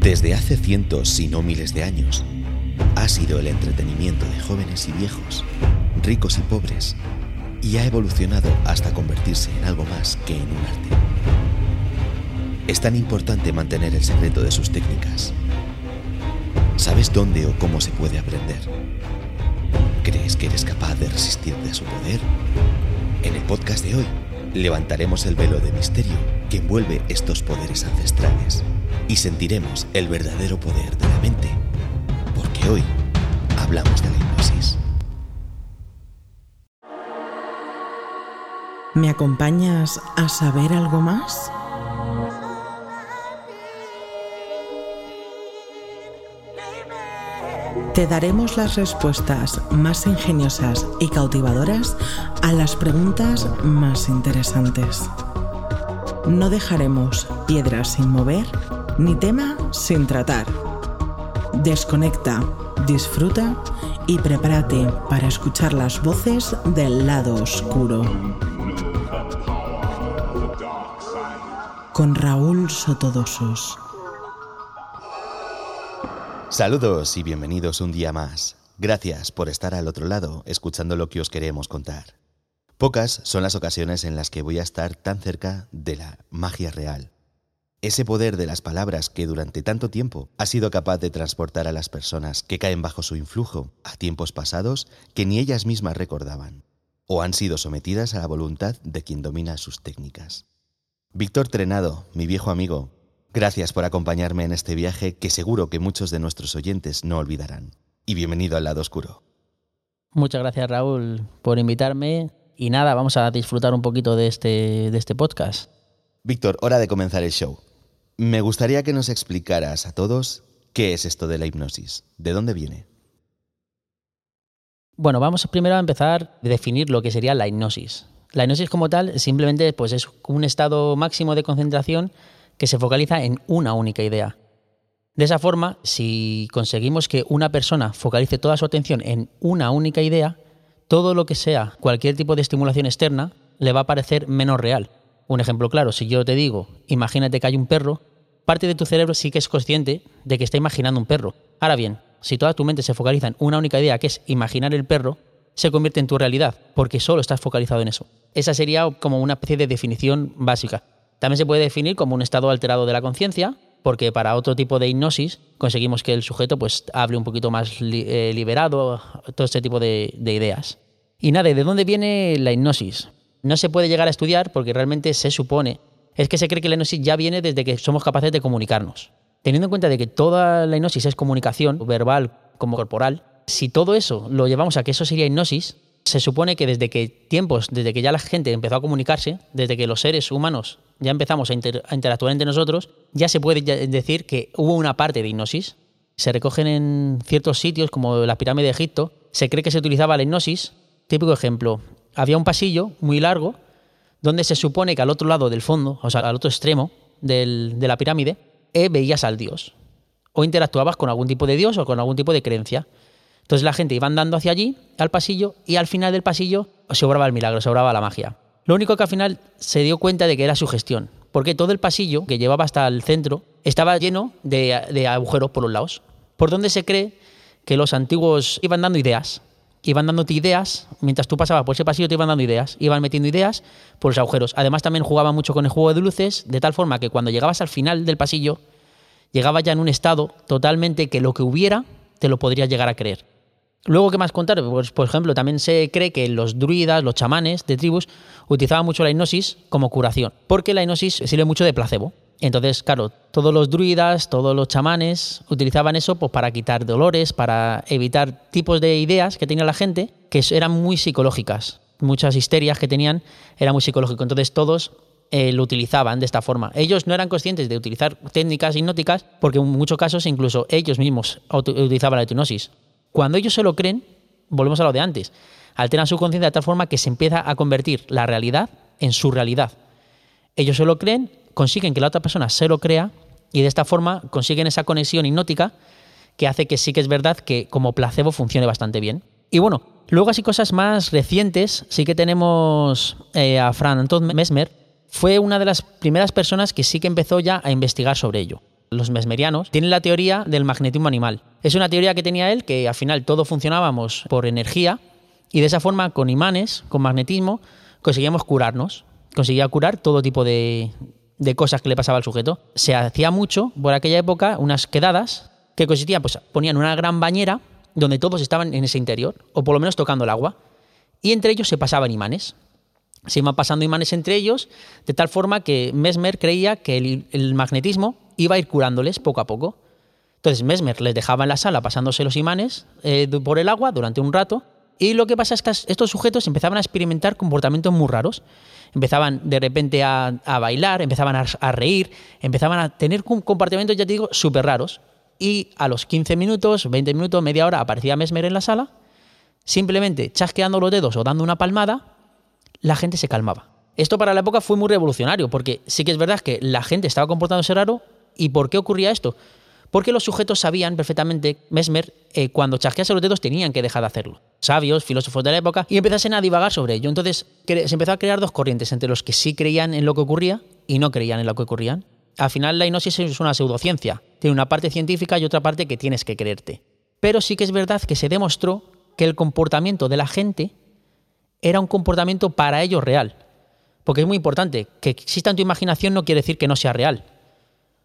Desde hace cientos, si no miles de años, ha sido el entretenimiento de jóvenes y viejos, ricos y pobres, y ha evolucionado hasta convertirse en algo más que en un arte. Es tan importante mantener el secreto de sus técnicas. ¿Sabes dónde o cómo se puede aprender? ¿Crees que eres capaz de resistirte a su poder? En el podcast de hoy, levantaremos el velo de misterio que envuelve estos poderes ancestrales y sentiremos el verdadero poder de la mente, porque hoy hablamos de la hipnosis. ¿Me acompañas a saber algo más? Te daremos las respuestas más ingeniosas y cautivadoras a las preguntas más interesantes. No dejaremos piedras sin mover ni tema sin tratar. Desconecta, disfruta y prepárate para escuchar las voces del lado oscuro. Con Raúl Sotodosos. Saludos y bienvenidos un día más. Gracias por estar al otro lado escuchando lo que os queremos contar. Pocas son las ocasiones en las que voy a estar tan cerca de la magia real. Ese poder de las palabras que durante tanto tiempo ha sido capaz de transportar a las personas que caen bajo su influjo a tiempos pasados que ni ellas mismas recordaban, o han sido sometidas a la voluntad de quien domina sus técnicas. Víctor Trenado, mi viejo amigo, Gracias por acompañarme en este viaje que seguro que muchos de nuestros oyentes no olvidarán. Y bienvenido al lado oscuro. Muchas gracias Raúl por invitarme y nada, vamos a disfrutar un poquito de este, de este podcast. Víctor, hora de comenzar el show. Me gustaría que nos explicaras a todos qué es esto de la hipnosis, de dónde viene. Bueno, vamos primero a empezar a definir lo que sería la hipnosis. La hipnosis como tal simplemente pues, es un estado máximo de concentración que se focaliza en una única idea. De esa forma, si conseguimos que una persona focalice toda su atención en una única idea, todo lo que sea cualquier tipo de estimulación externa le va a parecer menos real. Un ejemplo claro, si yo te digo, imagínate que hay un perro, parte de tu cerebro sí que es consciente de que está imaginando un perro. Ahora bien, si toda tu mente se focaliza en una única idea, que es imaginar el perro, se convierte en tu realidad, porque solo estás focalizado en eso. Esa sería como una especie de definición básica. También se puede definir como un estado alterado de la conciencia, porque para otro tipo de hipnosis conseguimos que el sujeto pues hable un poquito más eh, liberado, todo este tipo de, de ideas. Y nada, ¿de dónde viene la hipnosis? No se puede llegar a estudiar porque realmente se supone, es que se cree que la hipnosis ya viene desde que somos capaces de comunicarnos. Teniendo en cuenta de que toda la hipnosis es comunicación, verbal como corporal, si todo eso lo llevamos a que eso sería hipnosis, se supone que desde que tiempos, desde que ya la gente empezó a comunicarse, desde que los seres humanos ya empezamos a, interactuar entre nosotros, ya se puede decir que hubo una parte de hipnosis. Se recogen en ciertos sitios, como la pirámide de Egipto, se cree que se utilizaba la hipnosis. Típico ejemplo, había un pasillo muy largo donde se supone que al otro lado del fondo, o sea, al otro extremo de la pirámide, eh, veías al dios. O interactuabas con algún tipo de dios o con algún tipo de creencia. Entonces la gente iba andando hacia allí, al pasillo, y al final del pasillo se obraba el milagro, se obraba la magia. Lo único que al final se dio cuenta de que era su gestión, porque todo el pasillo que llevaba hasta el centro estaba lleno de, agujeros por los lados, por donde se cree que los antiguos iban dando ideas, iban dándote ideas, mientras tú pasabas por ese pasillo te iban dando ideas, iban metiendo ideas por los agujeros. Además también jugaba mucho con el juego de luces, de tal forma que cuando llegabas al final del pasillo, llegaba ya en un estado totalmente que lo que hubiera te lo podrías llegar a creer. Luego, ¿qué más contar? Pues, por ejemplo, también se cree que los druidas, los chamanes de tribus, utilizaban mucho la hipnosis como curación, porque la hipnosis sirve mucho de placebo. Entonces, claro, todos los druidas, todos los chamanes utilizaban eso pues, para quitar dolores, para evitar tipos de ideas que tenía la gente que eran muy psicológicas. Muchas histerias que tenían era muy psicológico. Entonces, todos eh, lo utilizaban de esta forma. Ellos no eran conscientes de utilizar técnicas hipnóticas porque en muchos casos incluso ellos mismos utilizaban la hipnosis. Cuando ellos se lo creen, volvemos a lo de antes, alteran su conciencia de tal forma que se empieza a convertir la realidad en su realidad. Ellos se lo creen, consiguen que la otra persona se lo crea y de esta forma consiguen esa conexión hipnótica que hace que sí que es verdad que como placebo funcione bastante bien. Y bueno, luego así cosas más recientes, sí que tenemos eh, a Fran Anton Mesmer, fue una de las primeras personas que sí que empezó ya a investigar sobre ello. los mesmerianos, tienen la teoría del magnetismo animal. Es una teoría que tenía él que al final todos funcionábamos por energía y de esa forma con imanes, con magnetismo, conseguíamos curarnos. Conseguía curar todo tipo de, de cosas que le pasaba al sujeto. Se hacía mucho por aquella época unas quedadas que consistían, pues ponían una gran bañera donde todos estaban en ese interior, o por lo menos tocando el agua, y entre ellos se pasaban imanes. Se iban pasando imanes entre ellos, de tal forma que Mesmer creía que el, magnetismo iba a ir curándoles poco a poco. Entonces Mesmer les dejaba en la sala pasándose los imanes eh, por el agua durante un rato, y lo que pasa es que estos sujetos empezaban a experimentar comportamientos muy raros. Empezaban de repente a, bailar, empezaban a, a, reír, empezaban a tener comportamientos, ya te digo, súper raros y a los 15 minutos, 20 minutos, media hora aparecía Mesmer en la sala, simplemente chasqueando los dedos o dando una palmada, la gente se calmaba. Esto para la época fue muy revolucionario, porque sí que es verdad que la gente estaba comportándose raro. ¿Y por qué ocurría esto? Porque los sujetos sabían perfectamente, Mesmer, eh, cuando chasquease los dedos tenían que dejar de hacerlo. Sabios, filósofos de la época, y empezasen a divagar sobre ello. Entonces se empezó a crear dos corrientes, entre los que sí creían en lo que ocurría y no creían en lo que ocurrían al final la hipnosis es una pseudociencia. Tiene una parte científica y otra parte que tienes que creerte. Pero sí que es verdad que se demostró que el comportamiento de la gente era un comportamiento para ellos real. Porque es muy importante, que exista en tu imaginación no quiere decir que no sea real.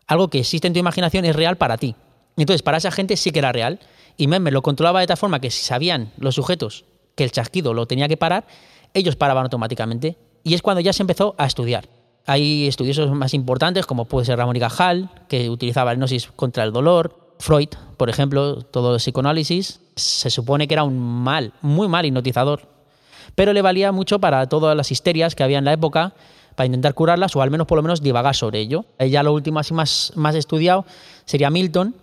Algo que existe en tu imaginación es real para ti. Entonces, para esa gente sí que era real. Y Meme lo controlaba de tal forma que si sabían los sujetos que el chasquido lo tenía que parar, ellos paraban automáticamente. Y es cuando ya se empezó a estudiar. Hay estudiosos más importantes, como puede ser Ramón y Cajal, que utilizaba la hipnosis contra el dolor. Freud, por ejemplo, todo el psicoanálisis, se supone que era un mal, muy mal hipnotizador. Pero le valía mucho para todas las histerias que había en la época, para intentar curarlas o al menos por lo menos divagar sobre ello. Ya lo último así más, más estudiado sería Milton,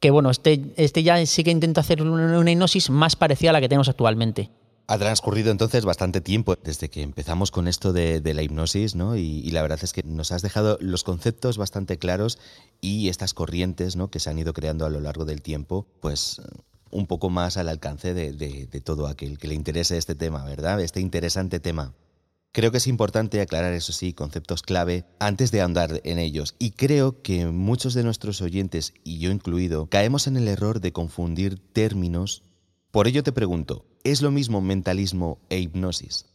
que bueno, este, este ya sí que intenta hacer una hipnosis más parecida a la que tenemos actualmente. Ha transcurrido entonces bastante tiempo desde que empezamos con esto de, la hipnosis, ¿no? Y, la verdad es que nos has dejado los conceptos bastante claros y estas corrientes, ¿no? Que se han ido creando a lo largo del tiempo, pues un poco más al alcance de, de todo aquel que le interese este tema, ¿verdad? Este interesante tema. Creo que es importante aclarar, eso sí, conceptos clave antes de ahondar en ellos. Y creo que muchos de nuestros oyentes, y yo incluido, caemos en el error de confundir términos. Por ello te pregunto, ¿Es lo mismo mentalismo e hipnosis?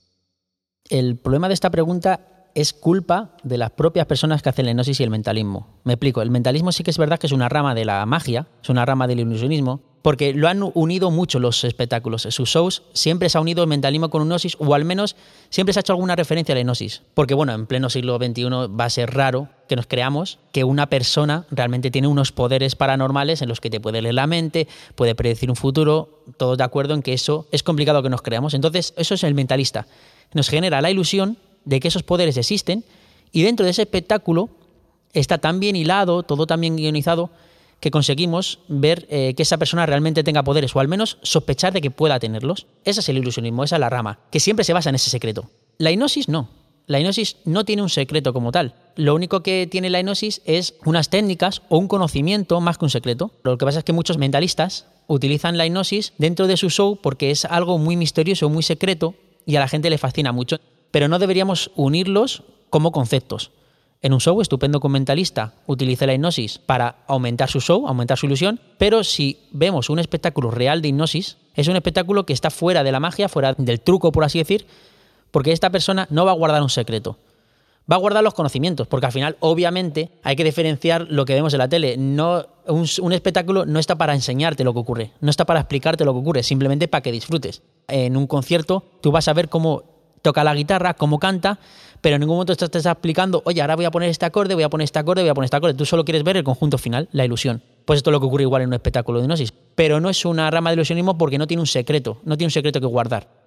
El problema de esta pregunta es culpa de las propias personas que hacen la hipnosis y el mentalismo. Me explico, el mentalismo sí que es verdad que es una rama de la magia, es una rama del ilusionismo, porque lo han unido mucho los espectáculos. Sus shows siempre se ha unido el mentalismo con hipnosis, o al menos siempre se ha hecho alguna referencia a la hipnosis. Porque bueno, en pleno siglo XXI va a ser raro que nos creamos que una persona realmente tiene unos poderes paranormales en los que te puede leer la mente, puede predecir un futuro, todos de acuerdo en que eso es complicado que nos creamos. Entonces, eso es el mentalista. Nos genera la ilusión de que esos poderes existen y dentro de ese espectáculo está tan bien hilado, todo tan bien guionizado, que conseguimos ver eh, que esa persona realmente tenga poderes o al menos sospechar de que pueda tenerlos. Ese es el ilusionismo, esa es la rama, que siempre se basa en ese secreto. La hipnosis no. La hipnosis no tiene un secreto como tal. Lo único que tiene la hipnosis es unas técnicas o un conocimiento más que un secreto. Lo que pasa es que muchos mentalistas utilizan la hipnosis dentro de su show porque es algo muy misterioso, muy secreto y a la gente le fascina mucho. Pero no deberíamos unirlos como conceptos. En un show estupendo con mentalista utiliza la hipnosis para aumentar su show, aumentar su ilusión, pero si vemos un espectáculo real de hipnosis, es un espectáculo que está fuera de la magia, fuera del truco, por así decir, porque esta persona no va a guardar un secreto. Va a guardar los conocimientos, porque al final, obviamente, hay que diferenciar lo que vemos en la tele. No, un espectáculo no está para enseñarte lo que ocurre, no está para explicarte lo que ocurre, simplemente para que disfrutes. En un concierto, tú vas a ver cómo toca la guitarra, cómo canta, pero en ningún momento estás explicando, oye, ahora voy a poner este acorde, voy a poner este acorde, voy a poner este acorde. Tú solo quieres ver el conjunto final, la ilusión. Pues esto es lo que ocurre igual en un espectáculo de hipnosis. Pero no es una rama de ilusionismo porque no tiene un secreto, no tiene un secreto que guardar.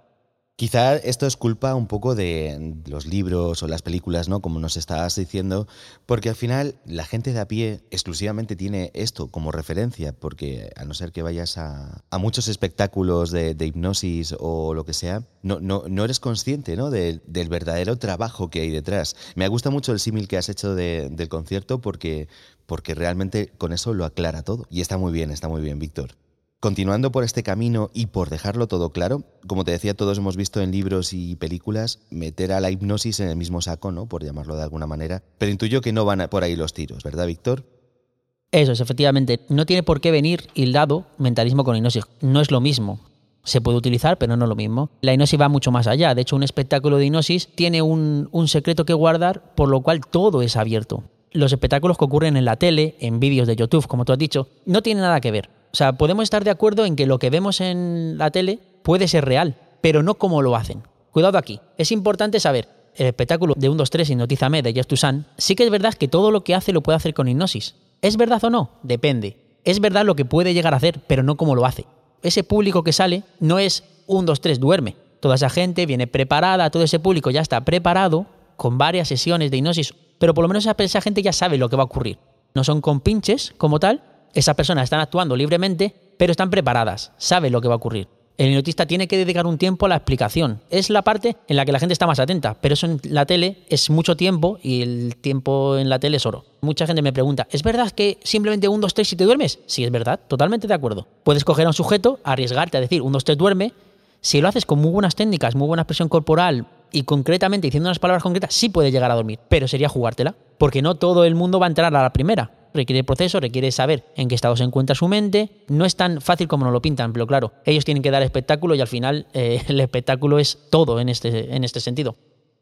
Quizá esto es culpa un poco de los libros o las películas, ¿no? Como nos estabas diciendo, porque al final la gente de a pie exclusivamente tiene esto como referencia, porque a no ser que vayas a, muchos espectáculos de, hipnosis o lo que sea, no, no, no eres consciente, ¿no? del verdadero trabajo que hay detrás. Me gusta mucho el símil que has hecho del concierto porque, porque realmente con eso lo aclara todo. Y está muy bien, está muy bien, Víctor. Continuando por este camino y por dejarlo todo claro, como te decía, todos hemos visto en libros y películas meter a la hipnosis en el mismo saco, ¿no? Por llamarlo de alguna manera. Pero intuyo que no van por ahí los tiros, ¿verdad, Víctor? Eso es, efectivamente. No tiene por qué venir hildado mentalismo con hipnosis. No es lo mismo. Se puede utilizar, pero no lo mismo. La hipnosis va mucho más allá. De hecho, un espectáculo de hipnosis tiene un, un secreto que guardar, por lo cual todo es abierto. Los espectáculos que ocurren en la tele, en vídeos de YouTube, como tú has dicho, no tienen nada que ver. O sea, podemos estar de acuerdo en que lo que vemos en la tele puede ser real, pero no como lo hacen. Cuidado aquí. Es importante saber, el espectáculo de 1, 2, 3 Hipnotízame de Just to Sun, sí que es verdad que todo lo que hace lo puede hacer con hipnosis. ¿Es verdad o no? Depende. Es verdad lo que puede llegar a hacer, pero no como lo hace. Ese público que sale no es 1, 2, 3, duerme. Toda esa gente viene preparada, todo ese público ya está preparado con varias sesiones de hipnosis, pero por lo menos esa, gente ya sabe lo que va a ocurrir. No son compinches como tal, esas personas están actuando libremente, pero están preparadas, saben lo que va a ocurrir. El hipnotista tiene que dedicar un tiempo a la explicación. Es la parte en la que la gente está más atenta, pero eso en la tele es mucho tiempo y el tiempo en la tele es oro. Mucha gente me pregunta, ¿es verdad que simplemente un, dos, tres y te duermes? Sí, es verdad, totalmente de acuerdo. Puedes coger a un sujeto, arriesgarte a decir un, dos, tres, duerme. Si lo haces con muy buenas técnicas, muy buena expresión corporal y concretamente diciendo unas palabras concretas, sí puedes llegar a dormir, pero sería jugártela, porque no todo el mundo va a entrar a la primera requiere proceso, requiere saber en qué estado se encuentra su mente. No es tan fácil como nos lo pintan, pero claro, ellos tienen que dar espectáculo y al final eh, el espectáculo es todo en este, en este sentido.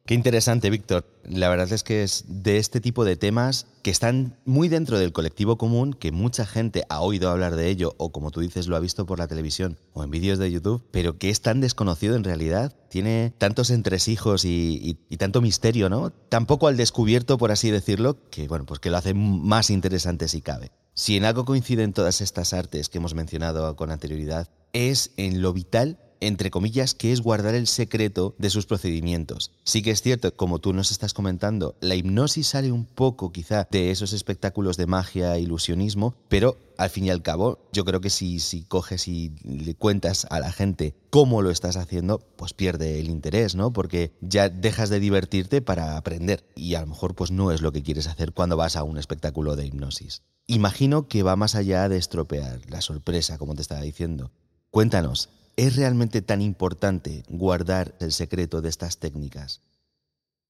Qué interesante, Víctor. La verdad es que es de este tipo de temas que están muy dentro del colectivo común, que mucha gente ha oído hablar de ello, o como tú dices, lo ha visto por la televisión o en vídeos de YouTube, pero que es tan desconocido en realidad. Tiene tantos entresijos y, tanto misterio, ¿no? Tampoco al descubierto, por así decirlo, que bueno, pues que lo hace más interesante si cabe. Si en algo coinciden todas estas artes que hemos mencionado con anterioridad, es en lo vital entre comillas, que es guardar el secreto de sus procedimientos. Sí que es cierto, como tú nos estás comentando, la hipnosis sale un poco quizá de esos espectáculos de magia e ilusionismo, pero al fin y al cabo, yo creo que si, si coges y le cuentas a la gente cómo lo estás haciendo, pues pierde el interés, ¿no? Porque ya dejas de divertirte para aprender y a lo mejor pues no es lo que quieres hacer cuando vas a un espectáculo de hipnosis. Imagino que va más allá de estropear la sorpresa, como te estaba diciendo. Cuéntanos, ¿Es realmente tan importante guardar el secreto de estas técnicas?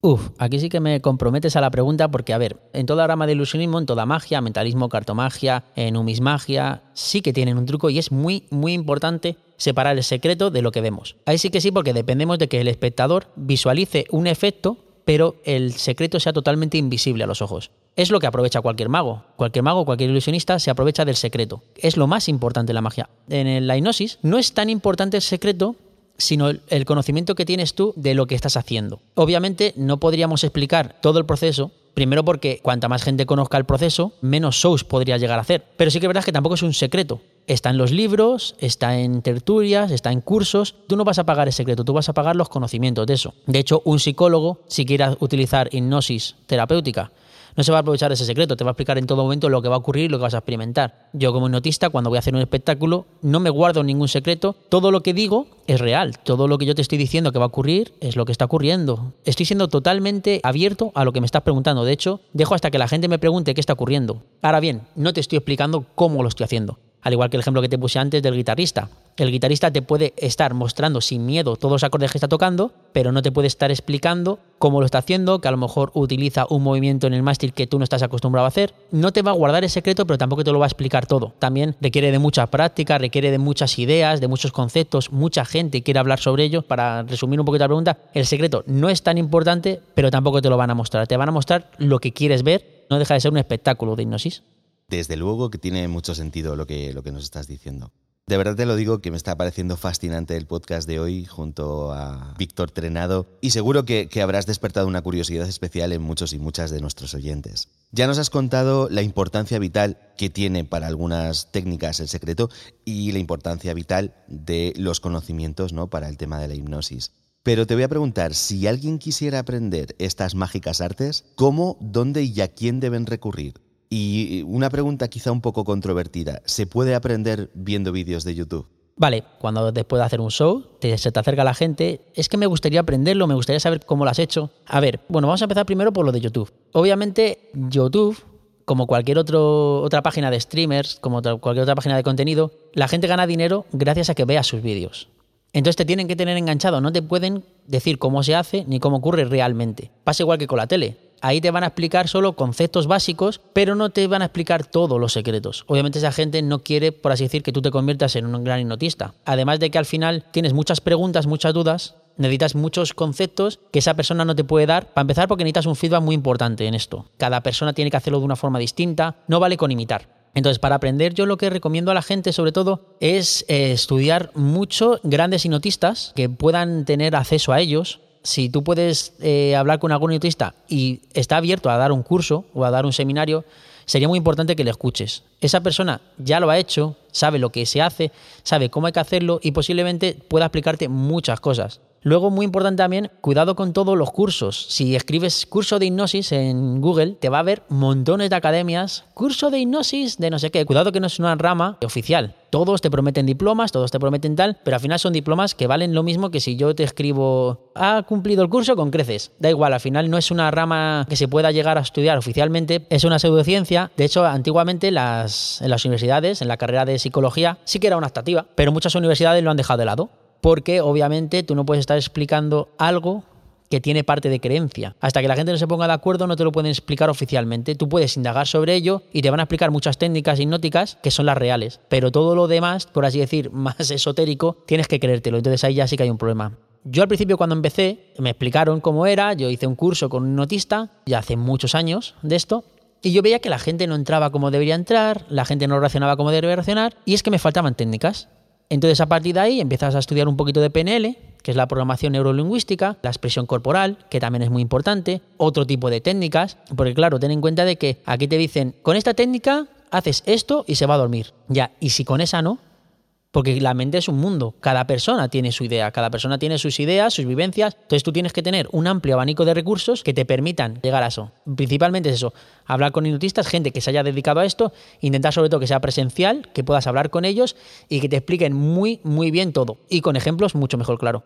Uf, aquí sí que me comprometes a la pregunta porque, a ver, en toda rama de ilusionismo, en toda magia, mentalismo, cartomagia, numismagia, sí que tienen un truco y es muy, muy importante separar el secreto de lo que vemos. Ahí sí que sí, porque dependemos de que el espectador visualice un efecto, pero el secreto sea totalmente invisible a los ojos. Es lo que aprovecha cualquier mago. Cualquier mago, cualquier ilusionista se aprovecha del secreto. Es lo más importante en la magia. En la hipnosis no es tan importante el secreto sino el conocimiento que tienes tú de lo que estás haciendo. Obviamente no podríamos explicar todo el proceso, primero porque cuanta más gente conozca el proceso, menos shows podría llegar a hacer. Pero sí que es verdad que tampoco es un secreto. Está en los libros, está en tertulias, está en cursos. Tú no vas a pagar el secreto, tú vas a pagar los conocimientos de eso. De hecho, un psicólogo, si quiere utilizar hipnosis terapéutica, no se va a aprovechar ese secreto, te va a explicar en todo momento lo que va a ocurrir y lo que vas a experimentar. Yo como hipnotista, cuando voy a hacer un espectáculo, no me guardo ningún secreto, todo lo que digo es real, todo lo que yo te estoy diciendo que va a ocurrir es lo que está ocurriendo. Estoy siendo totalmente abierto a lo que me estás preguntando, de hecho, dejo hasta que la gente me pregunte qué está ocurriendo. Ahora bien, no te estoy explicando cómo lo estoy haciendo. Al igual que el ejemplo que te puse antes del guitarrista. El guitarrista te puede estar mostrando sin miedo todos los acordes que está tocando, pero no te puede estar explicando cómo lo está haciendo, que a lo mejor utiliza un movimiento en el mástil que tú no estás acostumbrado a hacer. No te va a guardar el secreto, pero tampoco te lo va a explicar todo. También requiere de mucha práctica, requiere de muchas ideas, de muchos conceptos. Mucha gente quiere hablar sobre ello. Para resumir un poquito la pregunta, el secreto no es tan importante, pero tampoco te lo van a mostrar. Te van a mostrar lo que quieres ver. No deja de ser un espectáculo de hipnosis. Desde luego que tiene mucho sentido lo que, lo que nos estás diciendo. De verdad te lo digo que me está pareciendo fascinante el podcast de hoy junto a Víctor Trenado y seguro que, que, habrás despertado una curiosidad especial en muchos y muchas de nuestros oyentes. Ya nos has contado la importancia vital que tiene para algunas técnicas el secreto y la importancia vital de los conocimientos ¿no? para el tema de la hipnosis. Pero te voy a preguntar, si alguien quisiera aprender estas mágicas artes, ¿cómo, dónde y a quién deben recurrir? Y una pregunta quizá un poco controvertida, ¿se puede aprender viendo vídeos de YouTube? Vale, cuando después de hacer un show se te acerca la gente, es que me gustaría aprenderlo, me gustaría saber cómo lo has hecho. A ver, bueno, vamos a empezar primero por lo de YouTube. Obviamente, YouTube, como cualquier otro, otra página de streamers, como cualquier otra página de contenido, la gente gana dinero gracias a que vea sus vídeos. Entonces te tienen que tener enganchado, no te pueden decir cómo se hace ni cómo ocurre realmente. Pasa igual que con la tele. Ahí te van a explicar solo conceptos básicos, pero no te van a explicar todos los secretos. Obviamente esa gente no quiere, por así decir, que tú te conviertas en un gran hipnotista. Además de que al final tienes muchas preguntas, muchas dudas, necesitas muchos conceptos que esa persona no te puede dar. Para empezar, porque necesitas un feedback muy importante en esto. Cada persona tiene que hacerlo de una forma distinta, no vale con imitar. Entonces, para aprender, yo lo que recomiendo a la gente, sobre todo, es eh, estudiar mucho grandes hipnotistas que puedan tener acceso a ellos. Si tú puedes eh, hablar con algún hipnotista y está abierto a dar un curso o a dar un seminario, sería muy importante que le escuches. Esa persona ya lo ha hecho, sabe lo que se hace, sabe cómo hay que hacerlo y posiblemente pueda explicarte muchas cosas. Luego, muy importante también, cuidado con todos los cursos. Si escribes curso de hipnosis en Google, te va a ver montones de academias, curso de hipnosis de no sé qué. Cuidado que no es una rama oficial. Todos te prometen diplomas, todos te prometen tal, pero al final son diplomas que valen lo mismo que si yo te escribo, ha cumplido el curso con creces. Da igual, al final no es una rama que se pueda llegar a estudiar oficialmente, es una pseudociencia. De hecho, antiguamente las, en las universidades, en la carrera de psicología, sí que era una optativa, pero muchas universidades lo han dejado de lado porque obviamente tú no puedes estar explicando algo que tiene parte de creencia. Hasta que la gente no se ponga de acuerdo no te lo pueden explicar oficialmente. Tú puedes indagar sobre ello y te van a explicar muchas técnicas hipnóticas que son las reales. Pero todo lo demás, por así decir, más esotérico, tienes que creértelo. Entonces ahí ya sí que hay un problema. Yo al principio cuando empecé me explicaron cómo era, yo hice un curso con un hipnotista, ya hace muchos años de esto, y yo veía que la gente no entraba como debería entrar, la gente no reaccionaba como debería reaccionar, y es que me faltaban técnicas. Entonces, a partir de ahí empiezas a estudiar un poquito de PNL, que es la programación neurolingüística, la expresión corporal, que también es muy importante, otro tipo de técnicas, porque claro, ten en cuenta de que aquí te dicen, con esta técnica haces esto y se va a dormir. Ya, y si con esa no, porque la mente es un mundo, cada persona tiene su idea, cada persona tiene sus ideas, sus vivencias, entonces tú tienes que tener un amplio abanico de recursos que te permitan llegar a eso. Principalmente es eso, hablar con hipnotistas, gente que se haya dedicado a esto, intentar sobre todo que sea presencial, que puedas hablar con ellos y que te expliquen muy, muy bien todo. Y con ejemplos mucho mejor, claro.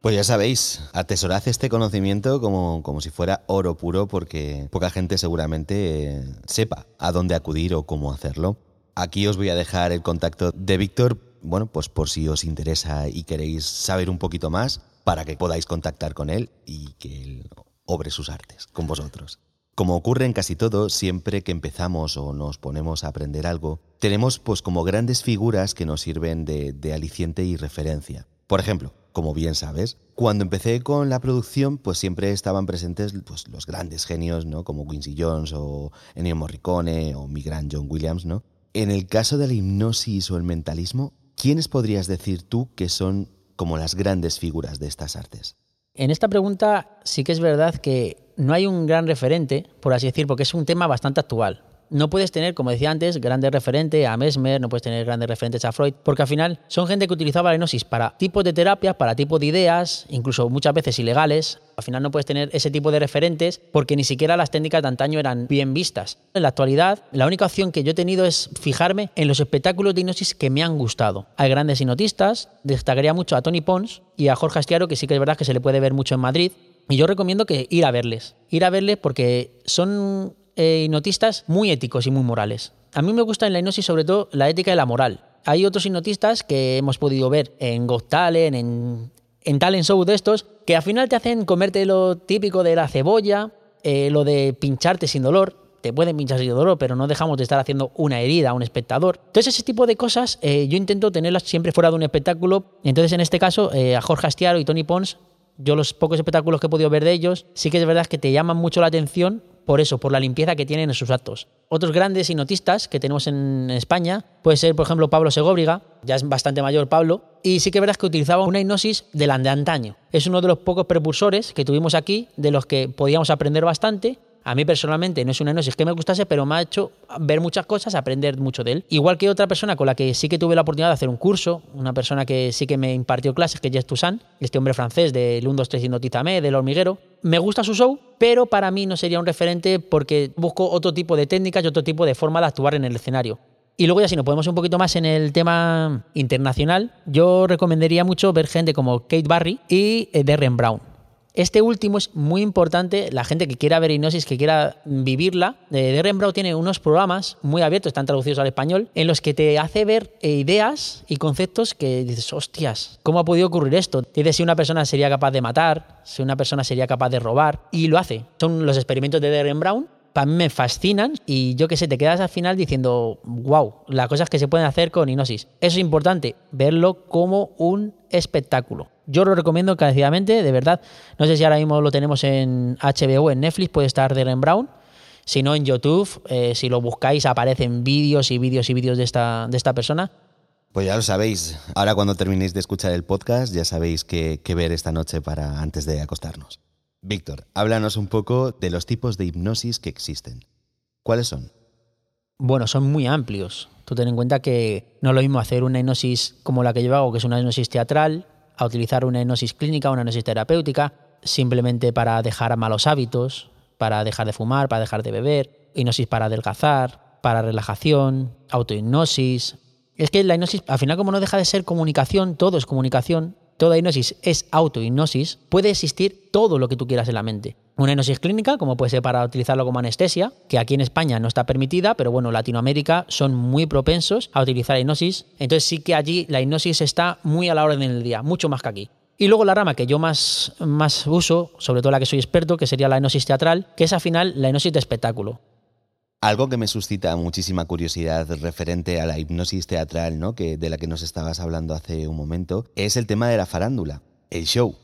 Pues ya sabéis, atesorad este conocimiento como, como si fuera oro puro porque poca gente seguramente eh, sepa a dónde acudir o cómo hacerlo. Aquí os voy a dejar el contacto de Víctor bueno, pues por si os interesa y queréis saber un poquito más, para que podáis contactar con él y que él obre sus artes con vosotros. Como ocurre en casi todo, siempre que empezamos o nos ponemos a aprender algo, tenemos pues como grandes figuras que nos sirven de, aliciente y referencia. Por ejemplo, como bien sabes, cuando empecé con la producción, pues siempre estaban presentes pues, los grandes genios, ¿no? Como Quincy Jones o Ennio Morricone o mi gran John Williams, ¿no? En el caso de la hipnosis o el mentalismo, ¿quiénes podrías decir tú que son como las grandes figuras de estas artes? En esta pregunta sí que es verdad que no hay un gran referente, por así decir, porque es un tema bastante actual no puedes tener, como decía antes, grandes referentes a Mesmer, no puedes tener grandes referentes a Freud, porque al final son gente que utilizaba la hipnosis para tipos de terapias, para tipos de ideas, incluso muchas veces ilegales. Al final no puedes tener ese tipo de referentes porque ni siquiera las técnicas de antaño eran bien vistas. En la actualidad, la única opción que yo he tenido es fijarme en los espectáculos de hipnosis que me han gustado. Hay grandes hipnotistas, destacaría mucho a Tony Pons y a Jorge Astiaro, que sí que es verdad que se le puede ver mucho en Madrid. Y yo recomiendo que ir a verles, ir a verles porque son eh, hipnotistas muy éticos y muy morales. A mí me gusta en la hipnosis sobre todo la ética y la moral. Hay otros hipnotistas que hemos podido ver en Got Talent, en, en talent show de estos, que al final te hacen comerte lo típico de la cebolla, eh, lo de pincharte sin dolor. Te pueden pinchar sin dolor, pero no dejamos de estar haciendo una herida a un espectador. Entonces, ese tipo de cosas eh, yo intento tenerlas siempre fuera de un espectáculo. Entonces, en este caso, a Jorge Astiaro y Tony Pons, yo los pocos espectáculos que he podido ver de ellos, sí que es verdad que te llaman mucho la atención por eso, por la limpieza que tienen en sus actos. Otros grandes hipnotistas que tenemos en España, puede ser, por ejemplo, Pablo Segóbriga, ya es bastante mayor Pablo, y sí que verás que utilizaba una hipnosis de la de antaño. Es uno de los pocos precursores que tuvimos aquí, de los que podíamos aprender bastante, a mí personalmente no es una hipnosis que me gustase, pero me ha hecho ver muchas cosas, aprender mucho de él. Igual que otra persona con la que sí que tuve la oportunidad de hacer un curso, una persona que sí que me impartió clases, que es Jess Toussaint, este hombre francés del 1, 2, 3 Hipnotizame, del hormiguero. Me gusta su show, pero para mí no sería un referente porque busco otro tipo de técnicas y otro tipo de forma de actuar en el escenario. Y luego ya si nos podemos un poquito más en el tema internacional, yo recomendaría mucho ver gente como Kate Barry y eh, Darren Brown Este último es muy importante, la gente que quiera ver hipnosis, que quiera vivirla. De Brown tiene unos programas muy abiertos, están traducidos al español, en los que te hace ver eh, ideas y conceptos que dices, hostias, ¿cómo ha podido ocurrir esto? Dices si una persona sería capaz de matar, si una persona sería capaz de robar, y lo hace. Son los experimentos de Darren Brown para mí me fascinan y yo que sé, te quedas al final diciendo, wow, las cosas que se pueden hacer con hipnosis. Eso es importante, verlo como un espectáculo. Yo lo recomiendo encarecidamente, de verdad. No sé si ahora mismo lo tenemos en HBO, en Netflix, puede estar Darren Brown. Si no, en YouTube, eh, si lo buscáis, aparecen vídeos y vídeos y vídeos de esta, de esta persona. Pues ya lo sabéis. Ahora cuando terminéis de escuchar el podcast, ya sabéis qué, qué ver esta noche para antes de acostarnos. Víctor, háblanos un poco de los tipos de hipnosis que existen. ¿Cuáles son? Bueno, son muy amplios. Tú ten en cuenta que no es lo mismo hacer una hipnosis como la que yo hago, que es una hipnosis teatral, a utilizar una hipnosis clínica, una hipnosis terapéutica, simplemente para dejar malos hábitos, para dejar de fumar, para dejar de beber, hipnosis para adelgazar, para relajación, autohipnosis. Es que la hipnosis, al final, como no deja de ser comunicación, todo es comunicación, toda hipnosis es autohipnosis, puede existir todo lo que tú quieras en la mente. Una hipnosis clínica, como puede ser para utilizarlo como anestesia, que aquí en España no está permitida, pero bueno, Latinoamérica son muy propensos a utilizar hipnosis. Entonces sí que allí la hipnosis está muy a la orden del día, mucho más que aquí. Y luego la rama que yo más, más uso, sobre todo la que soy experto, que sería la hipnosis teatral, que es al final la hipnosis de espectáculo. Algo que me suscita muchísima curiosidad referente a la hipnosis teatral, ¿no? que, de la que nos estabas hablando hace un momento, es el tema de la farándula, el show.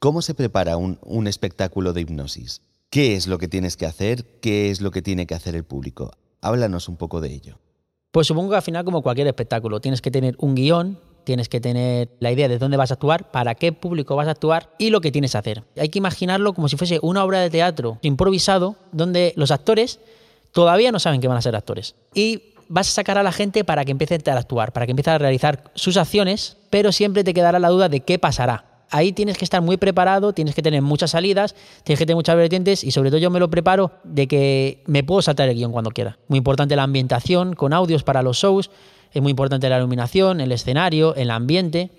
¿Cómo se prepara un, un espectáculo de hipnosis? ¿Qué es lo que tienes que hacer? ¿Qué es lo que tiene que hacer el público? Háblanos un poco de ello. Pues supongo que al final, como cualquier espectáculo, tienes que tener un guion, tienes que tener la idea de dónde vas a actuar, para qué público vas a actuar y lo que tienes que hacer. Hay que imaginarlo como si fuese una obra de teatro improvisado, donde los actores todavía no saben que van a ser actores. Y vas a sacar a la gente para que empiece a actuar, para que empiece a realizar sus acciones, pero siempre te quedará la duda de qué pasará. Ahí tienes que estar muy preparado, tienes que tener muchas salidas, tienes que tener muchas vertientes y sobre todo yo me lo preparo de que me puedo saltar el guion cuando quiera. Muy importante la ambientación con audios para los shows, es muy importante la iluminación, el escenario, el ambiente,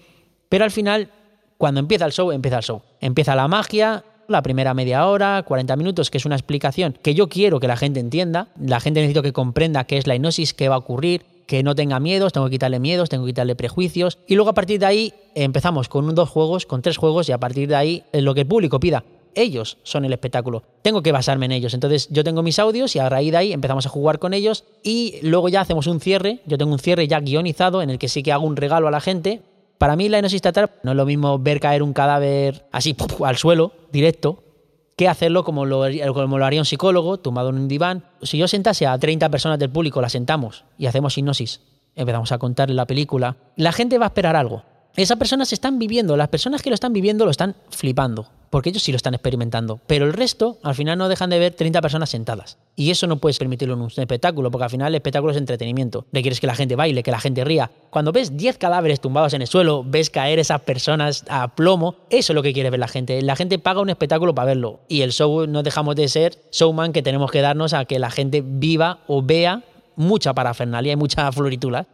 pero al final, cuando empieza el show, empieza el show. Empieza la magia, la primera media hora, 40 minutos, que es una explicación que yo quiero que la gente entienda. La gente necesito que comprenda qué es la hipnosis, qué va a ocurrir, que no tenga miedos, tengo que quitarle miedos, tengo que quitarle prejuicios. Y luego a partir de ahí empezamos con dos juegos, con tres juegos, y a partir de ahí lo que el público pida. Ellos son el espectáculo. Tengo que basarme en ellos. Entonces yo tengo mis audios y a raíz de ahí empezamos a jugar con ellos y luego ya hacemos un cierre. Yo tengo un cierre ya guionizado en el que sí que hago un regalo a la gente para mí la hipnosis teatral no es lo mismo ver caer un cadáver así al suelo, directo, que hacerlo como lo, como lo haría un psicólogo, tumbado en un diván. Si yo sentase a 30 personas del público, la sentamos y hacemos hipnosis, empezamos a contar la película, la gente va a esperar algo. Esas personas están viviendo, las personas que lo están viviendo lo están flipando porque ellos sí lo están experimentando. Pero el resto, al final, no dejan de ver 30 personas sentadas. Y eso no puedes permitirlo en un espectáculo, porque al final el espectáculo es entretenimiento. Le que la gente baile, que la gente ría. Cuando ves 10 cadáveres tumbados en el suelo, ves caer esas personas a plomo, eso es lo que quiere ver la gente. La gente paga un espectáculo para verlo. Y el show no dejamos de ser showman que tenemos que darnos a que la gente viva o vea mucha parafernalia y mucha floritula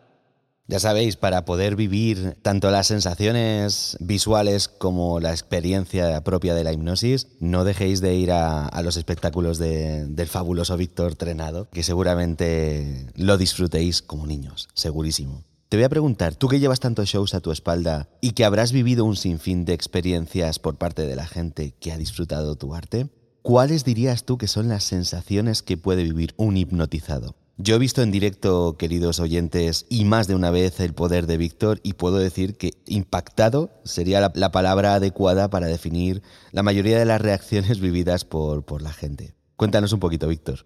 ya sabéis, para poder vivir tanto las sensaciones visuales como la experiencia propia de la hipnosis, no dejéis de ir a, los espectáculos del fabuloso Víctor Trenado, que seguramente lo disfrutéis como niños, segurísimo. Te voy a preguntar, tú que llevas tantos shows a tu espalda y que habrás vivido un sinfín de experiencias por parte de la gente que ha disfrutado tu arte, ¿cuáles dirías tú que son las sensaciones que puede vivir un hipnotizado? Yo he visto en directo, queridos oyentes, y más de una vez el poder de Víctor y puedo decir que impactado sería la, palabra adecuada para definir la mayoría de las reacciones vividas por, por la gente. Cuéntanos un poquito, Víctor.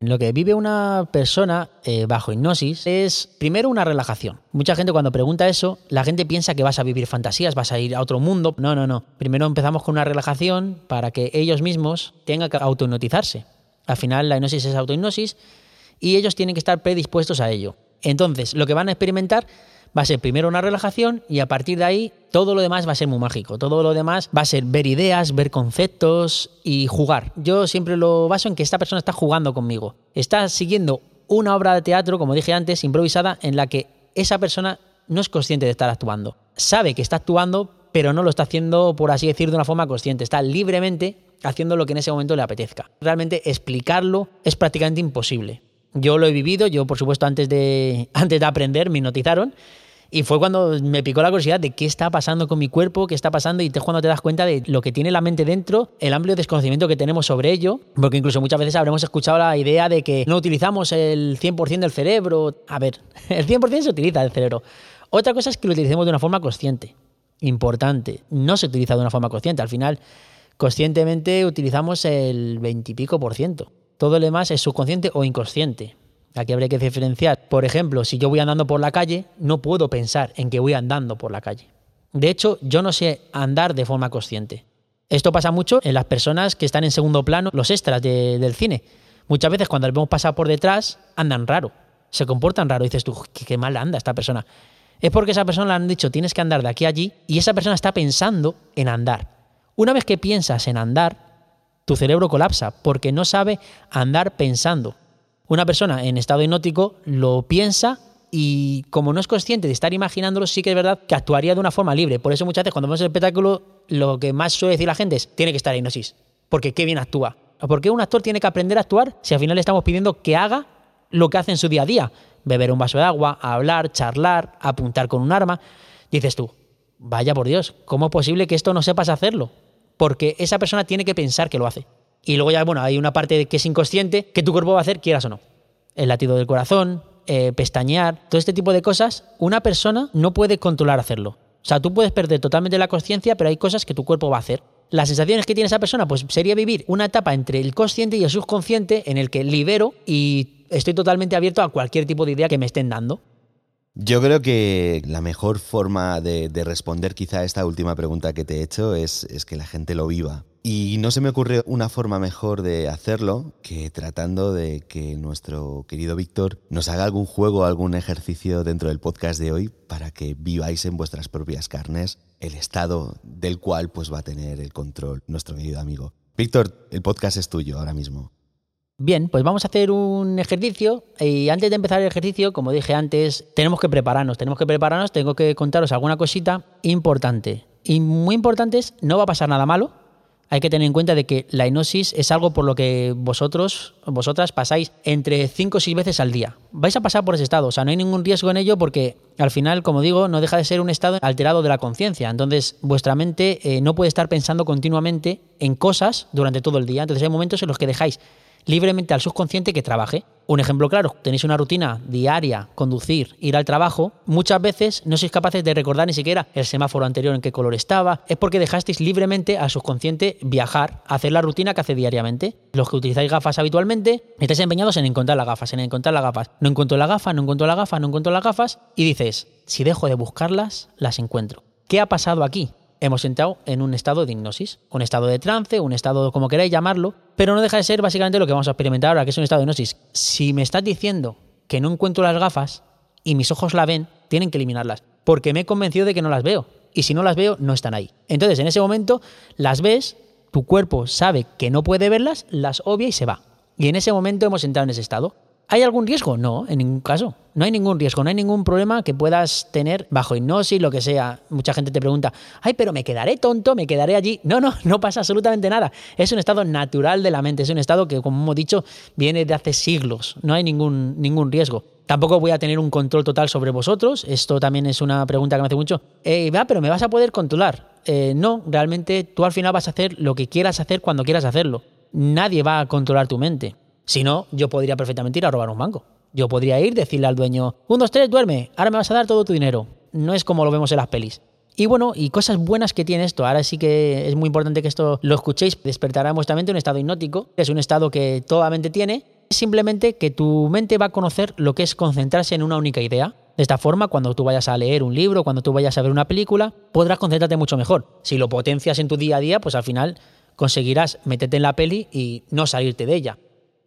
Lo que vive una persona eh, bajo hipnosis es primero una relajación. Mucha gente cuando pregunta eso, la gente piensa que vas a vivir fantasías, vas a ir a otro mundo. No, no, no. Primero empezamos con una relajación para que ellos mismos tengan que autohipnotizarse. Al final la hipnosis es autohipnosis y ellos tienen que estar predispuestos a ello. Entonces, lo que van a experimentar va a ser primero una relajación y a partir de ahí todo lo demás va a ser muy mágico. Todo lo demás va a ser ver ideas, ver conceptos y jugar. Yo siempre lo baso en que esta persona está jugando conmigo. Está siguiendo una obra de teatro, como dije antes, improvisada, en la que esa persona no es consciente de estar actuando. Sabe que está actuando, pero no lo está haciendo, por así decir, de una forma consciente. Está libremente haciendo lo que en ese momento le apetezca. Realmente explicarlo es prácticamente imposible. Yo lo he vivido, yo por supuesto antes de, antes de aprender me hipnotizaron y fue cuando me picó la curiosidad de qué está pasando con mi cuerpo, qué está pasando, y es cuando te das cuenta de lo que tiene la mente dentro, el amplio desconocimiento que tenemos sobre ello, porque incluso muchas veces habremos escuchado la idea de que no utilizamos el 100% del cerebro. A ver, el 100% se utiliza del cerebro. Otra cosa es que lo utilicemos de una forma consciente. Importante, no se utiliza de una forma consciente. Al final, conscientemente utilizamos el 20 y pico por ciento. Todo lo demás es subconsciente o inconsciente. Aquí habría que diferenciar. Por ejemplo, si yo voy andando por la calle, no puedo pensar en que voy andando por la calle. De hecho, yo no sé andar de forma consciente. Esto pasa mucho en las personas que están en segundo plano, los extras del cine. Muchas veces cuando les vemos pasar por detrás, andan raro, se comportan raro. Dices tú, qué, qué mal anda esta persona. Es porque esa persona le han dicho, tienes que andar de aquí a allí, y esa persona está pensando en andar. Una vez que piensas en andar, tu cerebro colapsa porque no sabe andar pensando. Una persona en estado hipnótico lo piensa y como no es consciente de estar imaginándolo, sí que es verdad que actuaría de una forma libre. Por eso muchas veces cuando vemos el espectáculo, lo que más suele decir la gente es, tiene que estar en hipnosis, porque qué bien actúa. ¿Por qué un actor tiene que aprender a actuar si al final le estamos pidiendo que haga lo que hace en su día a día? Beber un vaso de agua, hablar, charlar, apuntar con un arma. Dices tú, vaya por Dios, ¿cómo es posible que esto no sepas hacerlo? Porque esa persona tiene que pensar que lo hace. Y luego ya, bueno, hay una parte que es inconsciente que tu cuerpo va a hacer, quieras o no. El latido del corazón, eh, pestañear, todo este tipo de cosas, una persona no puede controlar hacerlo. O sea, tú puedes perder totalmente la conciencia, pero hay cosas que tu cuerpo va a hacer. Las sensaciones que tiene esa persona, pues sería vivir una etapa entre el consciente y el subconsciente en el que libero y estoy totalmente abierto a cualquier tipo de idea que me estén dando. Yo creo que la mejor forma de, de, responder quizá a esta última pregunta que te he hecho es, es, que la gente lo viva. Y no se me ocurre una forma mejor de hacerlo que tratando de que nuestro querido Víctor nos haga algún juego, algún ejercicio dentro del podcast de hoy para que viváis en vuestras propias carnes el estado del cual pues va a tener el control nuestro querido amigo. Víctor, el podcast es tuyo ahora mismo. Bien, pues vamos a hacer un ejercicio y antes de empezar el ejercicio, como dije antes, tenemos que prepararnos, tenemos que prepararnos, tengo que contaros alguna cosita importante. Y muy importante es, no va a pasar nada malo, hay que tener en cuenta de que la hipnosis es algo por lo que vosotros, vosotras pasáis entre 5 o 6 veces al día. Vais a pasar por ese estado, o sea, no hay ningún riesgo en ello porque al final, como digo, no deja de ser un estado alterado de la conciencia. Entonces, vuestra mente eh, no puede estar pensando continuamente en cosas durante todo el día. Entonces, hay momentos en los que dejáis libremente al subconsciente que trabaje. Un ejemplo claro, tenéis una rutina diaria, conducir, ir al trabajo, muchas veces no sois capaces de recordar ni siquiera el semáforo anterior en qué color estaba, es porque dejasteis libremente al subconsciente viajar, hacer la rutina que hace diariamente. Los que utilizáis gafas habitualmente, estáis empeñados en encontrar las gafas, en encontrar las gafas. No encuentro la gafa, no encuentro la gafa, no encuentro las gafas y dices, si dejo de buscarlas, las encuentro. ¿Qué ha pasado aquí? Hemos entrado en un estado de hipnosis, un estado de trance, un estado como queráis llamarlo, pero no deja de ser básicamente lo que vamos a experimentar ahora, que es un estado de hipnosis. Si me estás diciendo que no encuentro las gafas y mis ojos la ven, tienen que eliminarlas, porque me he convencido de que no las veo. Y si no las veo, no están ahí. Entonces, en ese momento, las ves, tu cuerpo sabe que no puede verlas, las obvia y se va. Y en ese momento hemos entrado en ese estado. ¿Hay algún riesgo? No, en ningún caso. No hay ningún riesgo, no hay ningún problema que puedas tener bajo hipnosis, lo que sea. Mucha gente te pregunta, ay, pero me quedaré tonto, me quedaré allí. No, no, no pasa absolutamente nada. Es un estado natural de la mente, es un estado que, como hemos dicho, viene de hace siglos. No hay ningún, ningún riesgo. Tampoco voy a tener un control total sobre vosotros. Esto también es una pregunta que me hace mucho. Eh, va, pero me vas a poder controlar. Eh, no, realmente tú al final vas a hacer lo que quieras hacer cuando quieras hacerlo. Nadie va a controlar tu mente. Si no, yo podría perfectamente ir a robar un banco. Yo podría ir, decirle al dueño, un, dos, tres, duerme, ahora me vas a dar todo tu dinero. No es como lo vemos en las pelis. Y bueno, y cosas buenas que tiene esto. Ahora sí que es muy importante que esto lo escuchéis. Despertará vuestra mente un estado hipnótico. Es un estado que toda mente tiene. Simplemente que tu mente va a conocer lo que es concentrarse en una única idea. De esta forma, cuando tú vayas a leer un libro, cuando tú vayas a ver una película, podrás concentrarte mucho mejor. Si lo potencias en tu día a día, pues al final conseguirás meterte en la peli y no salirte de ella.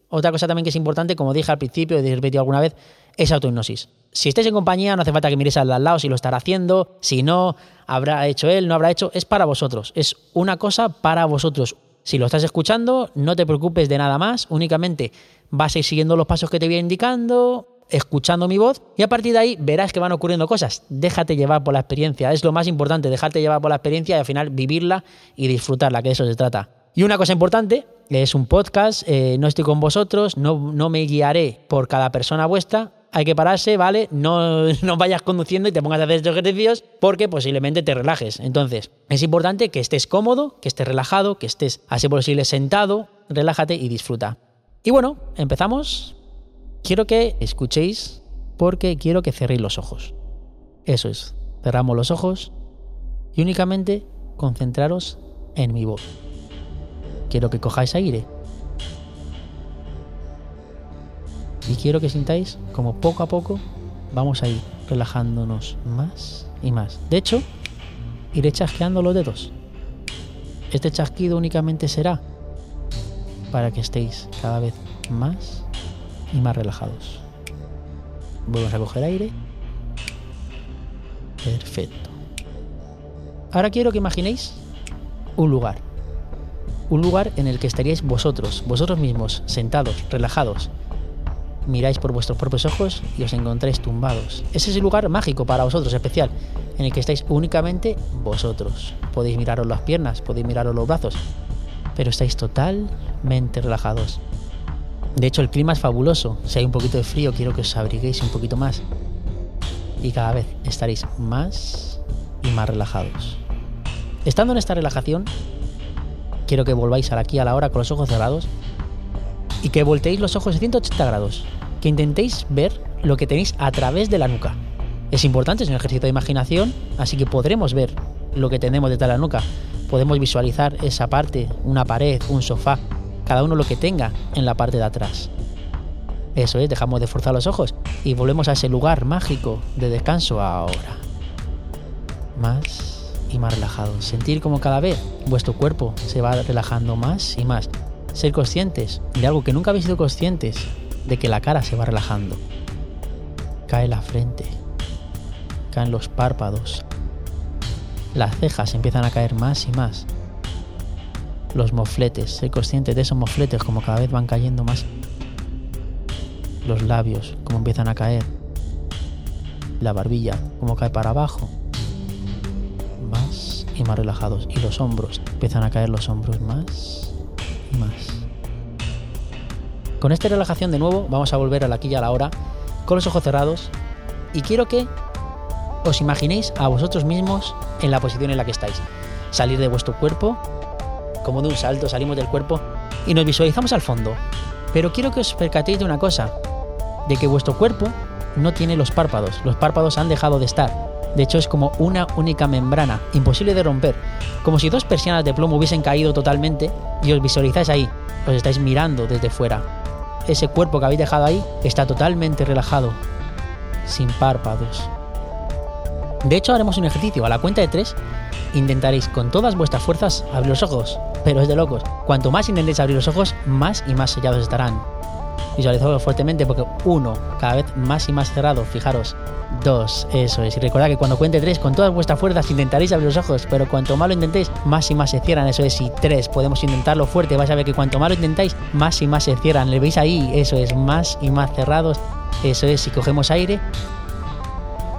Otra cosa también que es importante, como dije al principio y he repetido alguna vez, es autohipnosis. Si estáis en compañía, no hace falta que miréis al lado si lo estará haciendo, si no, habrá hecho él, no habrá hecho, es para vosotros, es una cosa para vosotros. Si lo estás escuchando, no te preocupes de nada más, únicamente vas a ir siguiendo los pasos que te voy indicando, escuchando mi voz y a partir de ahí verás que van ocurriendo cosas. Déjate llevar por la experiencia, es lo más importante, dejarte llevar por la experiencia y al final vivirla y disfrutarla, que de eso se trata. Y una cosa importante, es un podcast, eh, no estoy con vosotros, no, no me guiaré por cada persona vuestra, hay que pararse, ¿vale? No, no, vayas conduciendo y te pongas a hacer estos ejercicios porque posiblemente te relajes. Entonces, es importante que estés cómodo, que estés relajado, que estés así posible sentado, relájate y disfruta. Y bueno, empezamos. Quiero que escuchéis porque quiero que cerréis los ojos. Eso es, cerramos los ojos y únicamente concentraros en mi voz. Quiero que cojáis aire. Y quiero que sintáis como poco a poco vamos a ir relajándonos más y más. De hecho, iré chasqueando los dedos. Este chasquido únicamente será para que estéis cada vez más y más relajados. Volvemos a coger aire. Perfecto. Ahora quiero que imaginéis un lugar. Un lugar en el que estaríais vosotros, vosotros mismos, sentados, relajados. Miráis por vuestros propios ojos y os encontráis tumbados. Ese es el lugar mágico para vosotros, especial, en el que estáis únicamente vosotros. Podéis miraros las piernas, podéis miraros los brazos, pero estáis totalmente relajados. De hecho, el clima es fabuloso. Si hay un poquito de frío, quiero que os abriguéis un poquito más. Y cada vez estaréis más y más relajados. Estando en esta relajación, quiero que volváis aquí a la hora con los ojos cerrados y que volteéis los ojos de 180 grados. Que intentéis ver lo que tenéis a través de la nuca. Es importante, es un ejercicio de imaginación, así que podremos ver lo que tenemos detrás de la nuca. Podemos visualizar esa parte, una pared, un sofá, cada uno lo que tenga en la parte de atrás. Eso es, dejamos de forzar los ojos y volvemos a ese lugar mágico de descanso ahora. Más y más relajados. Sentir como cada vez vuestro cuerpo se va relajando más y más. Ser conscientes de algo que nunca habéis sido conscientes, de que la cara se va relajando. Cae la frente, caen los párpados, las cejas empiezan a caer más y más los mofletes, ser consciente de esos mofletes como cada vez van cayendo más. Los labios, como empiezan a caer. La barbilla, como cae para abajo. Y más relajados. Y los hombros, empiezan a caer los hombros más y más. Con esta relajación de nuevo vamos a volver a la y a la hora, con los ojos cerrados. Y quiero que os imaginéis a vosotros mismos en la posición en la que estáis. Salir de vuestro cuerpo como de un salto salimos del cuerpo y nos visualizamos al fondo. Pero quiero que os percatéis de una cosa, de que vuestro cuerpo no tiene los párpados, los párpados han dejado de estar. De hecho es como una única membrana, imposible de romper, como si dos persianas de plomo hubiesen caído totalmente y os visualizáis ahí, os estáis mirando desde fuera. Ese cuerpo que habéis dejado ahí está totalmente relajado, sin párpados. De hecho haremos un ejercicio, a la cuenta de tres intentaréis con todas vuestras fuerzas abrir los ojos, pero es de locos. Cuanto más intentéis abrir los ojos, más y más sellados estarán. Visualizadlo fuertemente porque uno, cada vez más y más cerrado, fijaros. Dos, eso es. Y recordad que cuando cuente tres, con todas vuestras fuerzas intentaréis abrir los ojos, pero cuanto más lo intentéis, más y más se cierran, eso es. Y tres, podemos intentarlo fuerte, vais a ver que cuanto más lo intentáis, más y más se cierran. ¿Le veis ahí? Eso es, más y más cerrados. Eso es, si cogemos aire,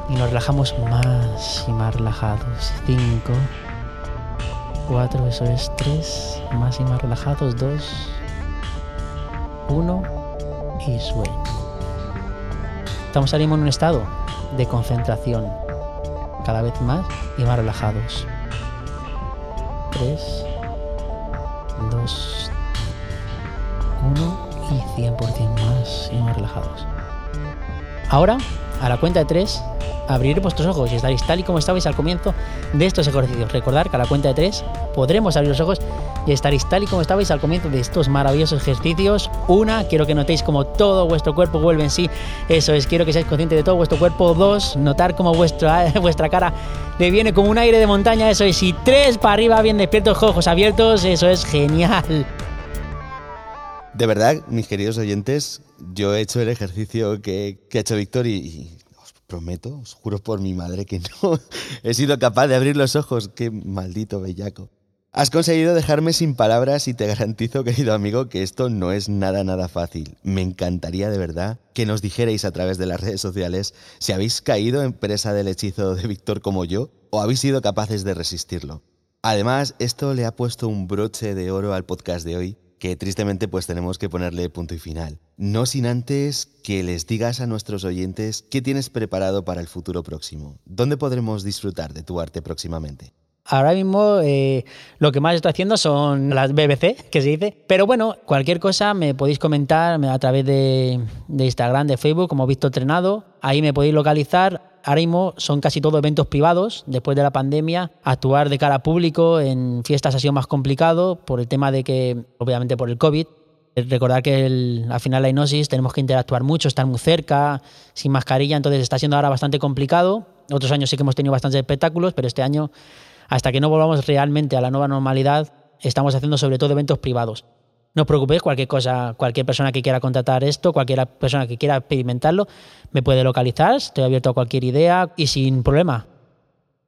y nos relajamos más y más relajados. 5, 4, eso es 3, más y más relajados. 2, 1 sueño. Estamos ahora en un estado de concentración, cada vez más y más relajados. 3, 2, 1 y 100% más y más relajados. Ahora, a la cuenta de 3, abrir vuestros ojos y estaréis tal y como estabais al comienzo de estos ejercicios. Recordar que a la cuenta de tres podremos abrir los ojos y estaréis tal y como estabais al comienzo de estos maravillosos ejercicios. Una, quiero que notéis como todo vuestro cuerpo vuelve en sí. Eso es, quiero que seáis conscientes de todo vuestro cuerpo. Dos, notar como vuestra, vuestra cara le viene como un aire de montaña. Eso es. Y tres, para arriba, bien despiertos, ojos abiertos. Eso es genial. De verdad, mis queridos oyentes, yo he hecho el ejercicio que, que ha hecho Víctor y prometo, os juro por mi madre que no he sido capaz de abrir los ojos. Qué maldito bellaco. Has conseguido dejarme sin palabras y te garantizo, querido amigo, que esto no es nada, nada fácil. Me encantaría de verdad que nos dijerais a través de las redes sociales si habéis caído en presa del hechizo de Víctor como yo o habéis sido capaces de resistirlo. Además, esto le ha puesto un broche de oro al podcast de hoy que tristemente pues tenemos que ponerle punto y final. No sin antes que les digas a nuestros oyentes qué tienes preparado para el futuro próximo. ¿Dónde podremos disfrutar de tu arte próximamente? Ahora mismo eh, lo que más estoy haciendo son las BBC, que se dice. Pero bueno, cualquier cosa me podéis comentar a través de, Instagram, de Facebook, como visto entrenado. Ahí me podéis localizar. Ahora mismo son casi todos eventos privados. Después de la pandemia, actuar de cara público en fiestas ha sido más complicado por el tema de que, obviamente por el COVID, Recordar que al final la hipnosis tenemos que interactuar mucho, estar muy cerca, sin mascarilla, entonces está siendo ahora bastante complicado. Otros años sí que hemos tenido bastantes espectáculos, pero este año hasta que no volvamos realmente a la nueva normalidad, estamos haciendo sobre todo eventos privados. No os preocupéis, cualquier cosa, cualquier persona que quiera contratar esto, cualquier persona que quiera experimentarlo, me puede localizar, estoy abierto a cualquier idea y sin problema.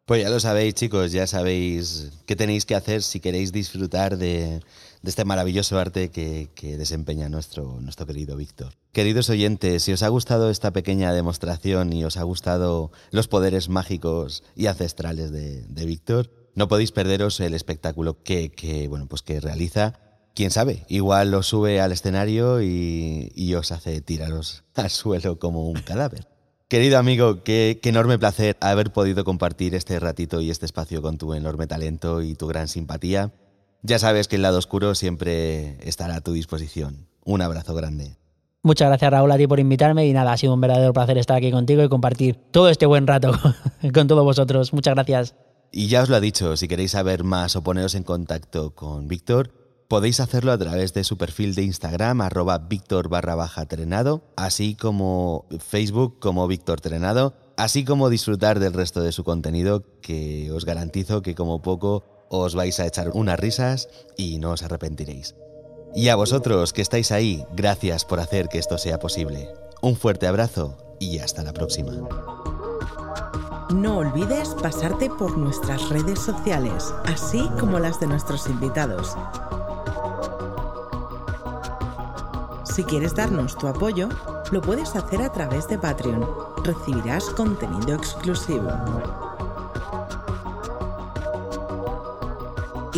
Pues ya lo sabéis, chicos, ya sabéis qué tenéis que hacer si queréis disfrutar de, este maravilloso arte que, desempeña nuestro, nuestro querido Víctor. Queridos oyentes, si os ha gustado esta pequeña demostración y os ha gustado los poderes mágicos y ancestrales de, Víctor, no podéis perderos el espectáculo que, bueno, pues que realiza. Quién sabe, igual lo sube al escenario y, y os hace tiraros al suelo como un cadáver. Querido amigo, qué, enorme placer haber podido compartir este ratito y este espacio con tu enorme talento y tu gran simpatía. Ya sabes que el lado oscuro siempre estará a tu disposición. Un abrazo grande. Muchas gracias Raúl a ti por invitarme y nada, ha sido un verdadero placer estar aquí contigo y compartir todo este buen rato con todos vosotros. Muchas gracias. Y ya os lo ha dicho, si queréis saber más o poneros en contacto con Víctor, Podéis hacerlo a través de su perfil de Instagram, arroba Víctor barra baja trenado, así como Facebook como Víctor Trenado, así como disfrutar del resto de su contenido, que os garantizo que como poco os vais a echar unas risas y no os arrepentiréis. Y a vosotros que estáis ahí, gracias por hacer que esto sea posible. Un fuerte abrazo y hasta la próxima. No olvides pasarte por nuestras redes sociales, así como las de nuestros invitados. Si quieres darnos tu apoyo, lo puedes hacer a través de Patreon. Recibirás contenido exclusivo.